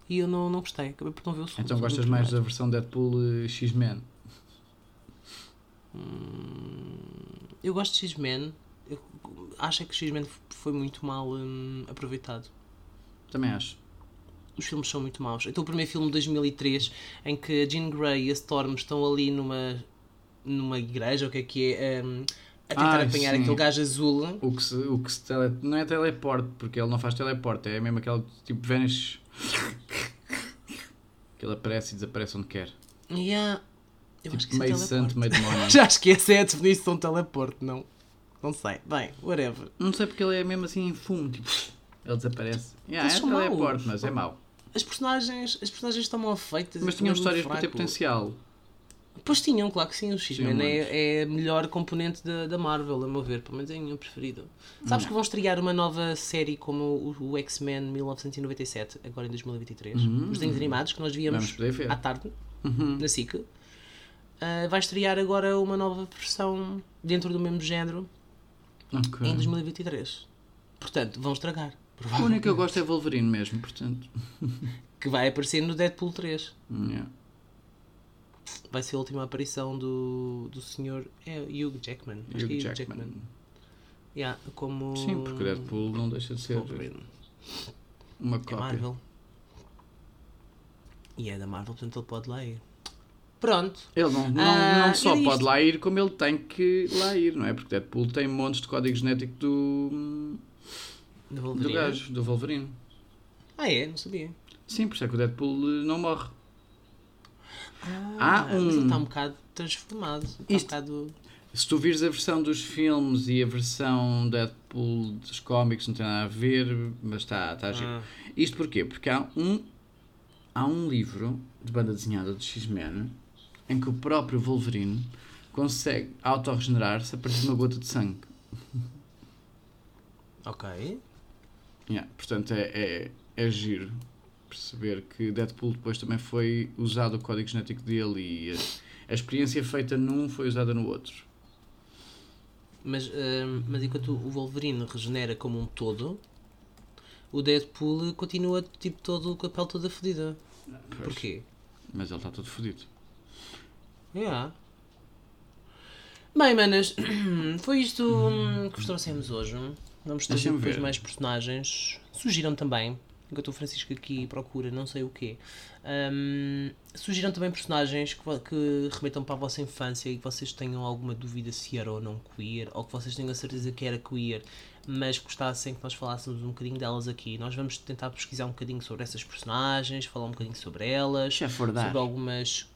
E eu não, não gostei. Acabei por não ver o segundo. Então gostas mais da versão Deadpool eh, X-Men? Eu gosto de X-Men. Acho é que X-Men foi muito mal hum, aproveitado. Também acho. Os filmes são muito maus. Então o primeiro filme de 2003, em que a Jean Grey e a Storm estão ali numa, numa igreja, o que é que é, hum, a tentar Ai, apanhar sim. aquele gajo azul. O que se, o que se tele, não é teleporte, porque ele não faz teleporte, é mesmo aquele tipo vanish. Que ele aparece e desaparece onde quer. Há... Eu Tipo é meio santo, teleporte. meio demónio. Já acho que essa é a definição de teleporte, não? Não sei. Bem, whatever. Não sei porque ele é mesmo assim em fumo, tipo, ele desaparece. Yeah, Eles é teleporte, maus. mas é mau. As personagens, as personagens estão mal feitas. Mas e tinham histórias para ter potencial. Pois tinham, claro que sim. O X-Men é, é a melhor componente da, da Marvel, a meu ver. Pelo menos é a minha preferida. Sabes que vão estrear uma nova série como o, o X-Men 1997, agora em 2023. Os desenhos animados que nós víamos à tarde, Uhum. na SIC. Ah, vai estrear agora uma nova versão dentro do mesmo género Ok. em 2023. Portanto, vão estragar. O único que eu gosto é Wolverine mesmo, portanto. Que vai aparecer no Deadpool 3. Yeah. Vai ser a última aparição do, do senhor é, Hugh Jackman. Que é Hugh Hugh Jackman. Yeah, como. Sim, porque o Deadpool não deixa de ser Wolverine. uma É cópia. Marvel. E é da Marvel, portanto ele pode lá ir. Pronto. Ele não, não, Ah, não só pode isto. lá ir, como ele tem que lá ir, não é? Porque Deadpool tem montes de código genético do, Do do gajo, do Wolverine. Ah, é? Não sabia. Sim, por isso é que o Deadpool não morre. Ah, Há um- está um bocado transformado. Está um Isto- bocado. Se tu vires a versão dos filmes e a versão Deadpool dos cómics, não tem nada a ver, mas está giro. Ah. Isto porquê? Porque há um, há um livro de banda desenhada do X-Men em que o próprio Wolverine consegue autorregenerar-se a partir de uma gota de sangue. Ok. Yeah, portanto, é, é, é giro perceber que Deadpool depois também foi usado o código genético dele e a, a experiência feita num foi usada no outro. Mas, hum, mas enquanto o Wolverine regenera como um todo, o Deadpool continua tipo todo com a pele toda fodida. Pois, Porquê? Mas ele está todo fodido. Yeah. Bem, manas, foi isto hum, que vos trouxemos hoje. Vamos Deixa-me depois ver. mais personagens. Surgiram também, enquanto o Francisco aqui procura não sei o quê. hum, surgiram também personagens que, que remetam para a vossa infância e que vocês tenham alguma dúvida se era ou não queer, ou que vocês tenham a certeza que era queer, mas gostassem que nós falássemos um bocadinho delas aqui. Nós vamos tentar pesquisar um bocadinho sobre essas personagens, falar um bocadinho sobre elas afordar. sobre algumas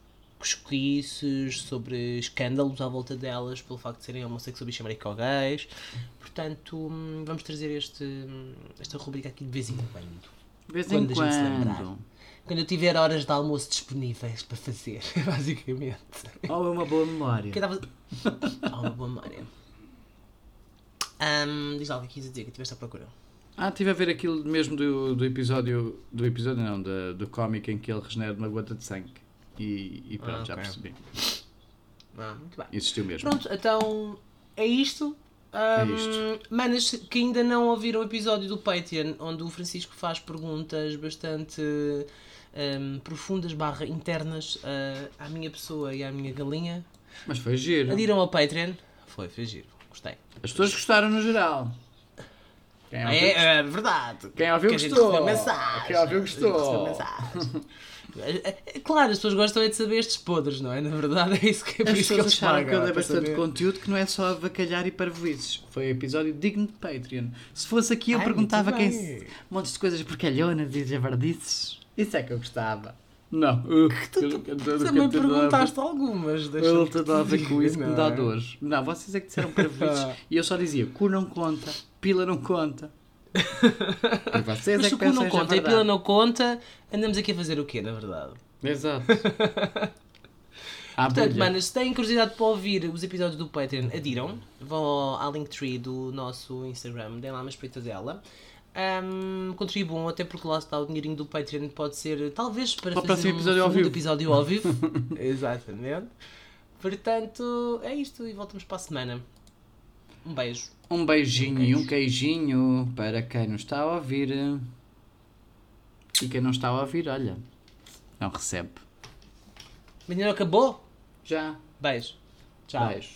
cosquices, sobre escândalos à volta delas, pelo facto de serem homossexuais ou gays. Portanto, hum, vamos trazer este, hum, esta rubrica aqui de vez em quando. De vez Quando em lembrar. quando. Quando eu tiver horas de almoço disponíveis para fazer, basicamente. Ou é uma boa memória. Que. Ah, uma boa memória. Hum, diz lá o que quis dizer, que tiveste à procura. Ah, estive a ver aquilo mesmo do, do episódio. Do episódio não, da- do cómic em que ele regenera uma gota de sangue. E, e pronto, Ah, já percebi. Ah, muito bem. Existiu mesmo. Pronto, então é isto. Ahm, isto. Manas que ainda não ouviram o episódio do Patreon, onde o Francisco faz perguntas bastante ahm, profundas barra internas ah, à minha pessoa e à minha galinha. Mas foi giro. Adiram ao Patreon. Foi, foi giro. Gostei. As pessoas gostaram no geral. Quem ouviu, É, é verdade. Quem ouviu Que a gente gostou. Quem ouviu gostou. É, é, Claro, as pessoas gostam é de saber estes podres, não é? Na verdade é isso que é por As isso que eles pagam. que é para bastante saber. conteúdo que não é só avacalhar e parvoices. Foi um episódio digno de Patreon. Se fosse aqui eu Ai, perguntava quem se... montes de coisas porcalhonas e javardices. Isso é que eu gostava. Não. Uh, Também perguntaste algumas. deixa-me Ele tem nada a ver te com dizer, isso que me dá é? dores. Não, vocês é que disseram parvoices. e eu só dizia, cu não conta, pila não conta. E vocês Mas é se que o cu não conta e a pila não conta, andamos aqui a fazer o quê, na verdade? Exato. Portanto, manas, se têm curiosidade para ouvir os episódios do Patreon, adiram. Vão à Linktree do nosso Instagram, deem lá uma espreita dela. Ahm, contribuam, até porque lá está o dinheirinho do Patreon, pode ser talvez para, o fazer um episódio ao vivo. episódio ao vivo. Exatamente. Portanto, é isto e voltamos para a semana. Um beijo. Um beijinho e um queijinho para quem nos está a ouvir. E quem não está a ouvir, olha, não recebe. Menino acabou? Já. Beijo. Tchau. Beijo.